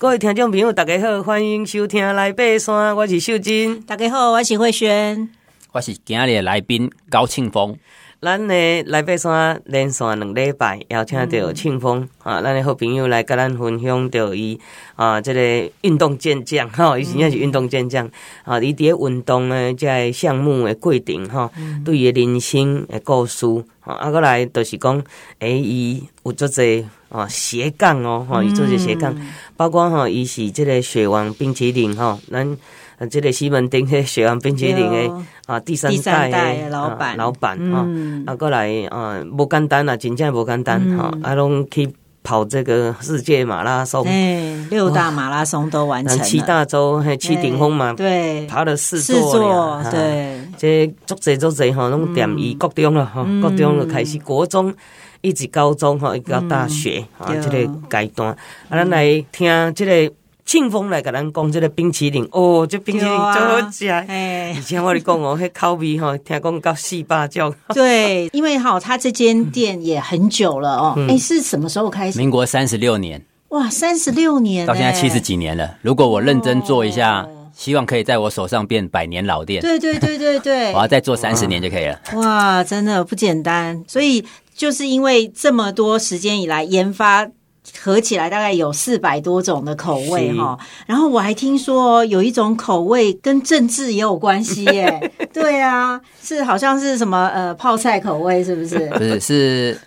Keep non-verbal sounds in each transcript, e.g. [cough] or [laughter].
各位听众朋友，大家好，欢迎收听《来爬山》，我是秀珍。大家好，我是慧萱，我是今日的来宾高庆丰。咱的来爬山连续两礼拜邀请到庆丰、嗯、啊，咱的好朋友来跟咱分享到伊啊，这个运动健将哈，伊真正是运动健将、嗯、啊，伊伫运动的这个项目的过程哈，嗯、对伊人生的故事啊，啊，过来就是讲，诶、欸，伊有做侪啊斜杠哦，哈，伊做者斜杠，包括哈，伊是即个雪王冰淇淋哈，咱。啊，这个西门町的雪王冰淇淋的啊，第三代的老板，老板哈，啊，过来啊，不简单啊，真正不简单哈，啊，拢去跑这个世界马拉松，六大马拉松都完成，七大洲还七顶峰嘛，对，爬了四座，对，这足侪足侪哈，拢踮伊国中了哈，国中就开始国中，一直高中哈，一直到大学啊，这个阶段，啊，咱来听这个。庆丰来给咱讲这个冰淇淋哦，这冰淇淋真好吃。哎，以前我跟你讲哦，迄口味哈，听讲到四八种。对，因为哈，他这间店也很久了哦。哎，是什么时候开始？民国三十六年。哇，三十六年，到现在七十几年了。如果我认真做一下，希望可以在我手上变百年老店。对对对对对，[laughs] 我要再做三十年就可以了。哇，真的不简单。所以就是因为这么多时间以来研发。合起来大概有四百多种的口味哈，然后我还听说有一种口味跟政治也有关系耶。[laughs] 对啊，是好像是什么呃泡菜口味是不是？不是是，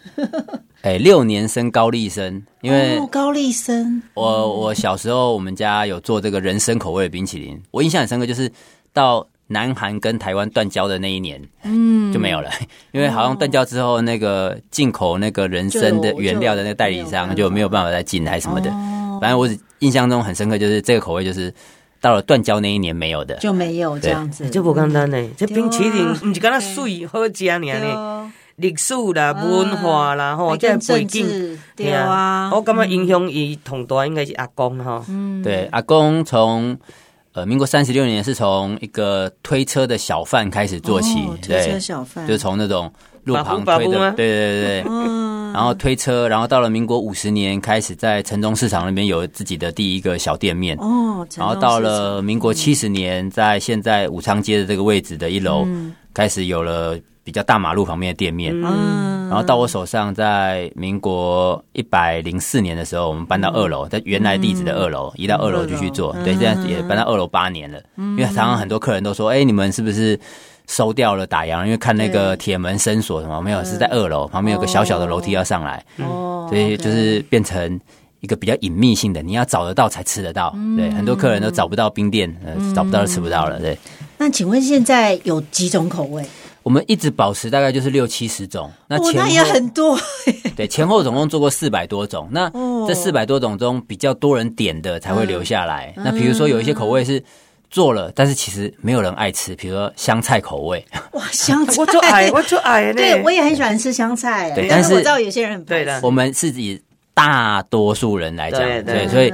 哎六年生高丽参，因为高丽参。我我小时候我们家有做这个人参口味的冰淇淋，我印象很深刻，就是到。南韩跟台湾断交的那一年，嗯，就没有了，[laughs] 因为好像断交之后，那个进口那个人参的原料的那个代理商就没有办法。再进来什么的。反正我印象中很深刻，就是这个口味就是到了断交那一年没有的，就没有这样子，就不简单呢。这冰淇淋不是刚那水好吃呢，历史啦、文化啦，吼，这背景对啊。我感觉影响伊同大应该是阿公哈，嗯，对，阿公从。呃，民国三十六年是从一个推车的小贩开始做起，哦、推车小贩，就是从那种路旁推的，对对对对，嗯、然后推车，然后到了民国五十年开始在城中市场那边有自己的第一个小店面，哦，然后到了民国七十年，在现在武昌街的这个位置的一楼、嗯、开始有了。比较大马路旁边的店面，嗯，然后到我手上，在民国一百零四年的时候，我们搬到二楼，在原来地址的二楼，移到二楼继续做。对，现在也搬到二楼八年了。因为常常很多客人都说：“哎，你们是不是收掉了打烊？因为看那个铁门深锁什么没有？是在二楼旁边有个小小的楼梯要上来，所以就是变成一个比较隐秘性的，你要找得到才吃得到。对，很多客人都找不到冰店，找不到就吃不到了。对。那请问现在有几种口味？我们一直保持大概就是六七十种，那前后、哦、那也很多。[laughs] 对，前后总共做过四百多种。那这四百多种中，比较多人点的才会留下来。嗯、那比如说有一些口味是做了，但是其实没有人爱吃，比如说香菜口味。哇，香菜！我就爱，我就爱。对，我也很喜欢吃香菜。对，但是我知道有些人很对的。我们是以大多数人来讲，对，对，对，所以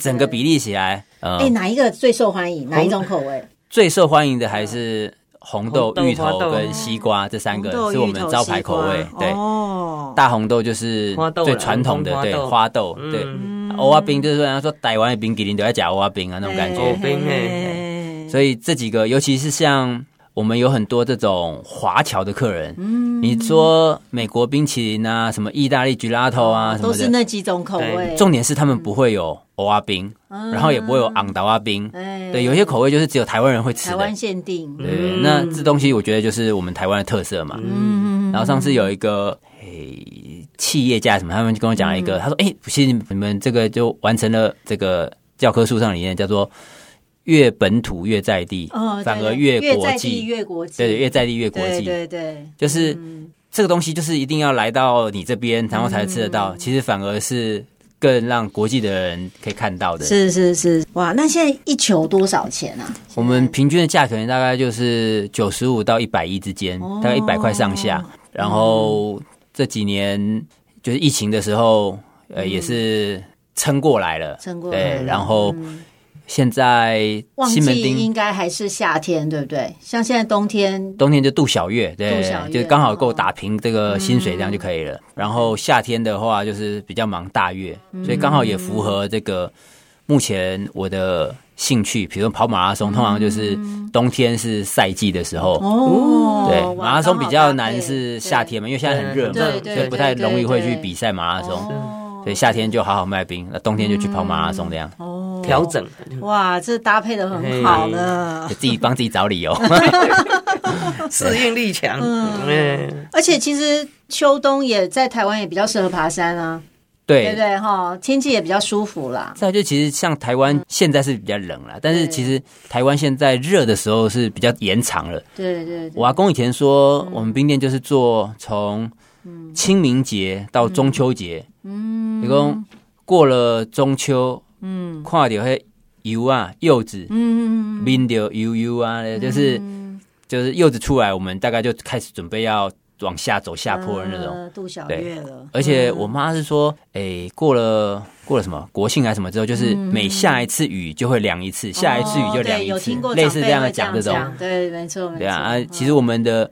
整个比例起来，哎、嗯，哪一个最受欢迎？哪一种口味？最受欢迎的还是。红豆、芋头跟西瓜这三个是我们招牌口味。对，大红豆就是最传统的，对，花豆，对，欧阿冰就是说，人家说台湾的冰淇淋都要加欧阿冰啊，那种感觉。所以这几个，尤其是像我们有很多这种华侨的客人，你说美国冰淇淋啊，什么意大利 gelato 啊，什么的，都是那几种口味。重点是他们不会有。欧阿冰，然后也不会有昂达阿冰，对，有些口味就是只有台湾人会吃的，台湾限定。对，那这东西我觉得就是我们台湾的特色嘛。嗯，然后上次有一个诶企业家什么，他们就跟我讲了一个，他说：“哎，不信你们这个就完成了这个教科书上里面叫做越本土越在地，反而越国际越国际，对，越在地越国际，对对，就是这个东西就是一定要来到你这边，然后才吃得到。其实反而是。”更让国际的人可以看到的是是是哇，那现在一球多少钱啊？我们平均的价格大概就是九十五到一百一之间，大概一百块上下。然后这几年就是疫情的时候，呃，也是撑过来了，撑过来。对，然后。现在西门町应该还是夏天，对不对？像现在冬天，冬天就度小月，对，就刚好够打平这个薪水，这样就可以了。然后夏天的话，就是比较忙大月，所以刚好也符合这个目前我的兴趣，比如说跑马拉松，通常就是冬天是赛季的时候。哦，对，马拉松比较难是夏天嘛，因为现在很热嘛，所以不太容易会去比赛马拉松。所以夏天就好好卖冰，那冬天就去跑马拉松这样。哦，调整。哇，这搭配的很好呢，自己帮自己找理由，[laughs] 适应力强。嗯，而且其实秋冬也在台湾也比较适合爬山啊。对。对对？哈，天气也比较舒服啦。再就其实像台湾现在是比较冷了，但是其实台湾现在热的时候是比较延长了。对对，我阿公以前说，我们冰店就是做从清明节到中秋节，嗯，你说过了中秋，嗯，看到那柚啊柚子，嗯，闻到柚柚啊，就是就是柚子出来，我们大概就开始准备要。往下走下坡的那种，度小月了。而且我妈是说，哎，过了过了什么国庆还是什么之后，就是每下一次雨就会凉一次，下一次雨就凉一次，类似这样的讲这种。对，没错，对啊啊，其实我们的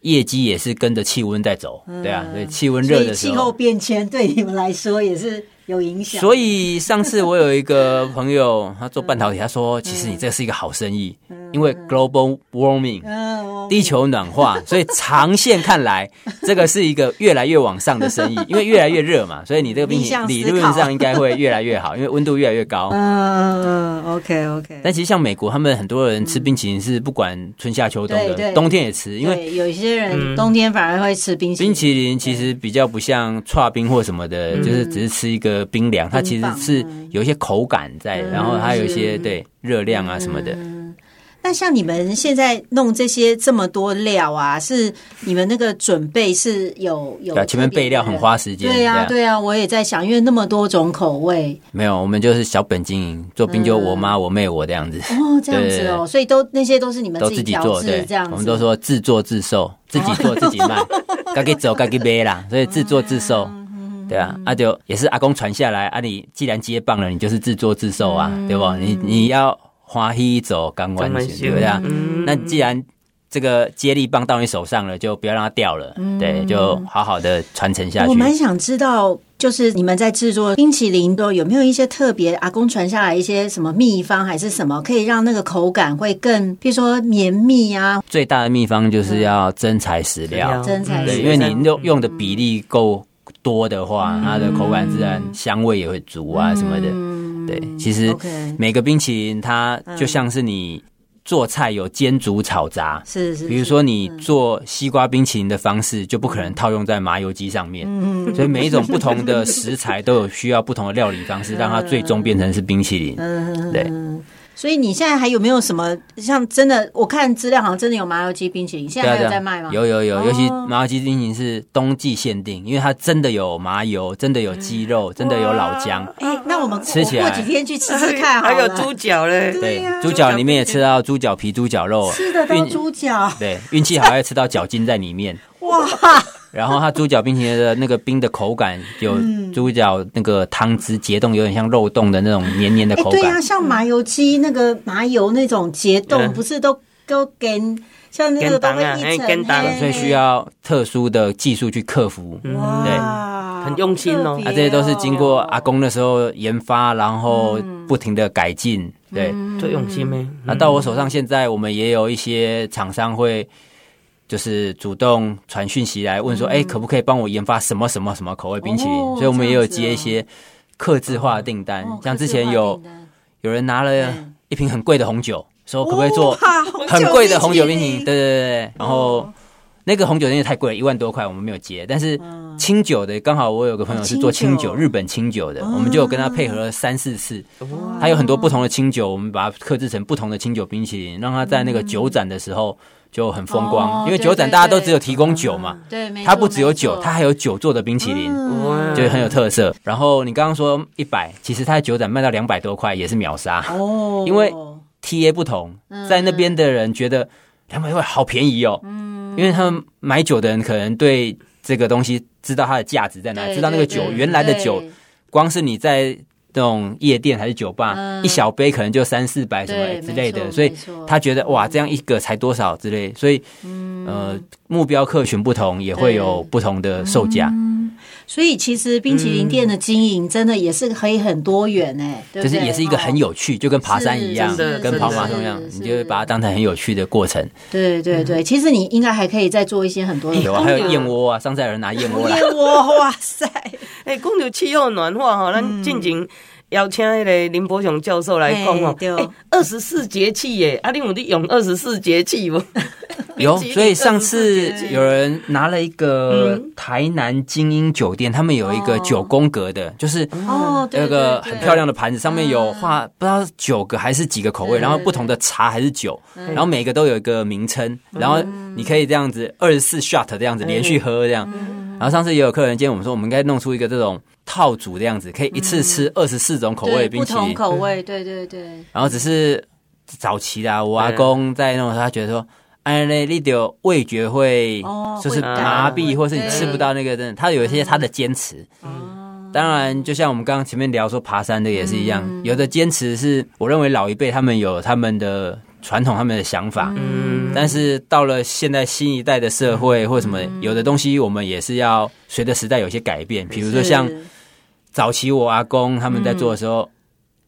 业绩也是跟着气温在走，对啊，对气温热的时候，气候变迁对你们来说也是。有影响，所以上次我有一个朋友，他做半导体，他说：“其实你这是一个好生意，因为 global warming，地球暖化，所以长线看来，[laughs] 这个是一个越来越往上的生意，因为越来越热嘛，所以你这个冰淇淋理论上应该会越来越好，[laughs] 因为温度越来越高。”嗯嗯，OK OK。但其实像美国，他们很多人吃冰淇淋是不管春夏秋冬的，冬天也吃，因为有些人冬天反而会吃冰淇淋。冰淇淋其实比较不像串冰或什么的，就是只是吃一个。冰凉，它其实是有一些口感在，然后还有一些对热量啊什么的。那像你们现在弄这些这么多料啊，是你们那个准备是有有？前面备料很花时间。对呀，对呀，我也在想，因为那么多种口味。没有，我们就是小本经营，做冰酒我妈、我妹、我这样子。哦，这样子哦，所以都那些都是你们自己做，对，这样子。我们都说自作自受，自己做自己卖，该给走该给背啦，所以自作自售。对啊，阿、啊、就也是阿公传下来啊。你既然接棒了，你就是自作自受啊，嗯、对不？你你要欢喜走钢管线，对不对啊？嗯、那既然这个接力棒到你手上了，就不要让它掉了，嗯、对，就好好的传承下去。我蛮想知道，就是你们在制作冰淇淋都有没有一些特别阿公传下来一些什么秘方，还是什么可以让那个口感会更，比如说绵密啊？最大的秘方就是要真材实料，真材实料，因为你用用的比例够。多的话，它的口感自然香味也会足啊什么的。对，其实每个冰淇淋它就像是你做菜有煎煮炒炸，是是。比如说你做西瓜冰淇淋的方式，就不可能套用在麻油鸡上面。嗯所以每一种不同的 [laughs] 食材都有需要不同的料理方式，让它最终变成是冰淇淋。对。所以你现在还有没有什么像真的？我看资料好像真的有麻油鸡冰淇淋，现在还有在卖吗？有有有，尤其麻油鸡冰淇淋是冬季限定，因为它真的有麻油，真的有鸡肉，真的有老姜。哎，那我们吃起来过几天去吃吃看，[laughs] 还有猪脚嘞。对，猪脚里面也吃到猪脚皮、猪脚肉，吃的到猪脚。对，运气好还吃到脚筋在里面。哇！然后它猪脚冰淇淋的那个冰的口感，有猪脚那个汤汁结冻，有点像肉冻的那种黏黏的口感。对呀，像麻油鸡那个麻油那种结冻，不是都都跟像那个都会一层，所以需要特殊的技术去克服。哇，对，很用心哦。啊，这些都是经过阿公那时候研发，然后不停的改进，对，最用心咩？那到我手上现在，我们也有一些厂商会。就是主动传讯息来问说，哎、嗯欸，可不可以帮我研发什么什么什么口味冰淇淋？哦、所以我们也有接一些客制化的订单，哦、像之前有有人拿了一瓶很贵的红酒，说可不可以做很贵的红酒冰淇淋？对对对对，然后那个红酒真的太贵了，一万多块，我们没有接。但是清酒的，刚好我有个朋友是做清酒，日本清酒的，我们就有跟他配合了三四次。他有很多不同的清酒，我们把它克制成不同的清酒冰淇淋，让他在那个酒展的时候。就很风光，因为酒展大家都只有提供酒嘛，对，它不只有酒，它还有酒做的冰淇淋，就很有特色。然后你刚刚说一百，其实它的酒展卖到两百多块也是秒杀。哦，因为 TA 不同，在那边的人觉得两百块好便宜哦，嗯。因为他们买酒的人可能对这个东西知道它的价值在哪里，知道那个酒原来的酒，光是你在。这种夜店还是酒吧，嗯、一小杯可能就三四百什么之类的，所以他觉得哇，这样一个才多少之类，所以、嗯、呃，目标客群不同，也会有不同的售价。嗯。所以其实冰淇淋店的经营真的也是可以很多元哎，就是也是一个很有趣，就跟爬山一样，跟跑马拉松一样，你就会把它当成很有趣的过程。对对对，其实你应该还可以再做一些很多的，有啊，还有燕窝啊，上次有人拿燕窝来，[laughs] 燕窝，哇塞！哎，讲到气候暖化哈，咱进前邀请那个林伯雄教授来讲哦，二十四节气耶，啊，你有你用二十四节气不？[laughs] 有，[laughs] 所以上次有人拿了一个台南精英酒店，他们有一个九宫格的，就是哦，有个很漂亮的盘子，上面有画不知道九个还是几个口味，然后不同的茶还是酒，然后每个都有一个名称，然后你可以这样子二十四 shot 这样子连续喝这样。然后上次也有客人建议我们说，我们应该弄出一个这种套组的样子，可以一次吃二十四种口味冰淇淋，不同口味，对对对。然后只是早期的我阿公在弄的时候，他觉得说。哎，那你的味觉会就是麻痹，或是你吃不到那个，真的，他有一些他的坚持。当然，就像我们刚刚前面聊说爬山的也是一样，有的坚持是我认为老一辈他们有他们的传统，他们的想法。嗯，但是到了现在新一代的社会或什么，有的东西我们也是要随着时代有些改变。比如说像早期我阿公他们在做的时候，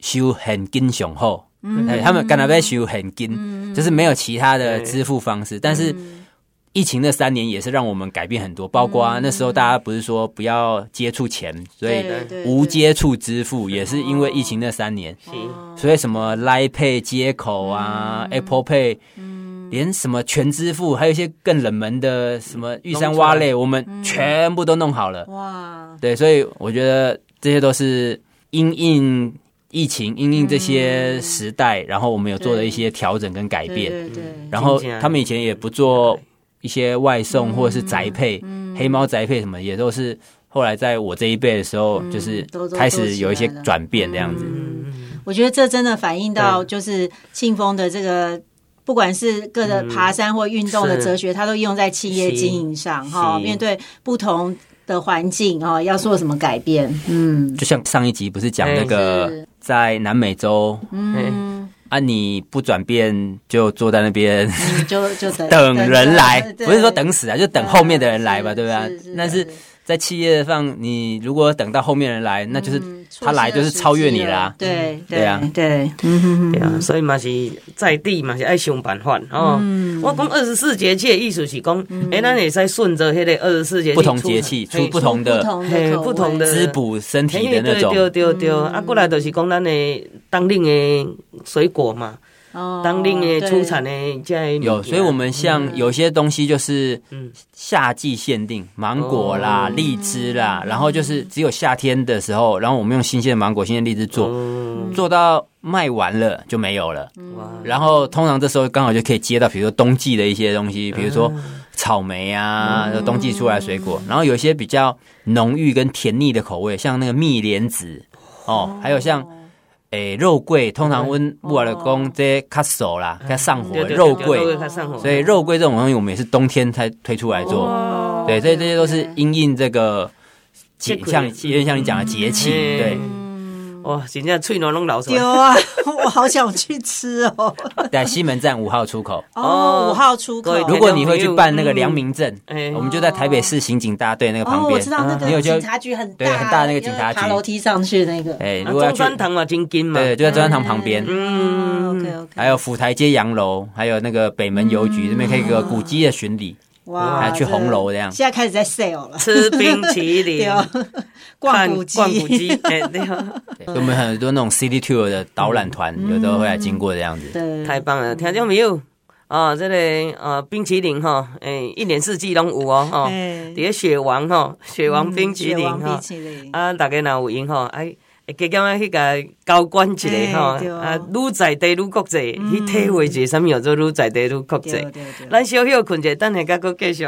修很金雄厚。嗯，他们干那边修很紧，嗯、就是没有其他的支付方式。嗯、但是疫情那三年也是让我们改变很多，包括啊那时候大家不是说不要接触钱，嗯、所以无接触支付也是因为疫情那三年。哦、所以什么 Line Pay 接口啊、嗯、Apple Pay，连什么全支付，还有一些更冷门的什么玉山 Wallet，我们全部都弄好了。哇，对，所以我觉得这些都是因应。疫情因应这些时代，嗯、然后我们有做了一些调整跟改变。对对对。然后他们以前也不做一些外送或者是宅配，嗯、黑猫宅配什么也都是后来在我这一辈的时候，就是开始有一些转变这样子。嗯、我觉得这真的反映到就是庆丰的这个，不管是各个爬山或运动的哲学，它都用在企业经营上哈。面对不同的环境啊，要做什么改变？嗯，就像上一集不是讲那个。在南美洲，嗯，啊，你不转变就坐在那边，就就 [laughs] 等人来，不是说等死啊，就等后面的人来吧，对不对？但是在企业上，你如果等到后面人来，那就是他来就是超越你啦，对对啊，对，对啊，所以嘛是在地嘛是爱想办法哦。我讲二十四节气的意思是讲，哎，咱也在顺着迄个二十四节气，不同节气出不同的，不同的滋补身体的那种。对对对，啊，过来就是讲咱的当令的水果嘛。哦，当令的出产的在有，所以我们像有些东西就是夏季限定，芒果啦、荔枝啦，然后就是只有夏天的时候，然后我们用新鲜的芒果、新鲜荔枝做，做到卖完了就没有了。然后通常这时候刚好就可以接到，比如说冬季的一些东西，比如说草莓啊，冬季出来的水果。然后有一些比较浓郁跟甜腻的口味，像那个蜜莲子哦，还有像。诶，肉桂通常温木尔的工这些卡熟啦，较上火。肉桂，所以肉桂这种东西我们也是冬天才推出来做。对，所以这些都是因应这个节，像有点像你讲的节气，对。哇，现在脆软拢老熟。有啊，[laughs] 我好想去吃哦。[laughs] 在西门站五号出口。哦，五号出口。如果你会去办那个良民证，我们就在台北市刑警大队那个旁边。我知道那个警察局很大，对，很大那个警察局。爬楼梯上去那个。哎，如果要去中山堂嘛，金金嘛。对，就在中山堂旁边。嗯，OK OK。还有府台街洋楼，还有那个北门邮局这边可以个古迹的巡礼。哇，还去红楼这样。现在开始在 sale 了，吃冰淇淋，逛古迹，逛古迹。对，我们很多那种 city tour 的导览团，有时候会来经过这样子。对，太棒了，听见没有？啊，这里呃，冰淇淋哈，哎，一年四季都有哦，哈，底下雪王哈，雪王冰淇淋哈，啊，大家哪有闲哈，哎。加减啊，迄个高官一个吼，啊，愈在地愈国际，去体会一下什么叫做愈在地愈国际。咱小休困者，等下甲搁继续。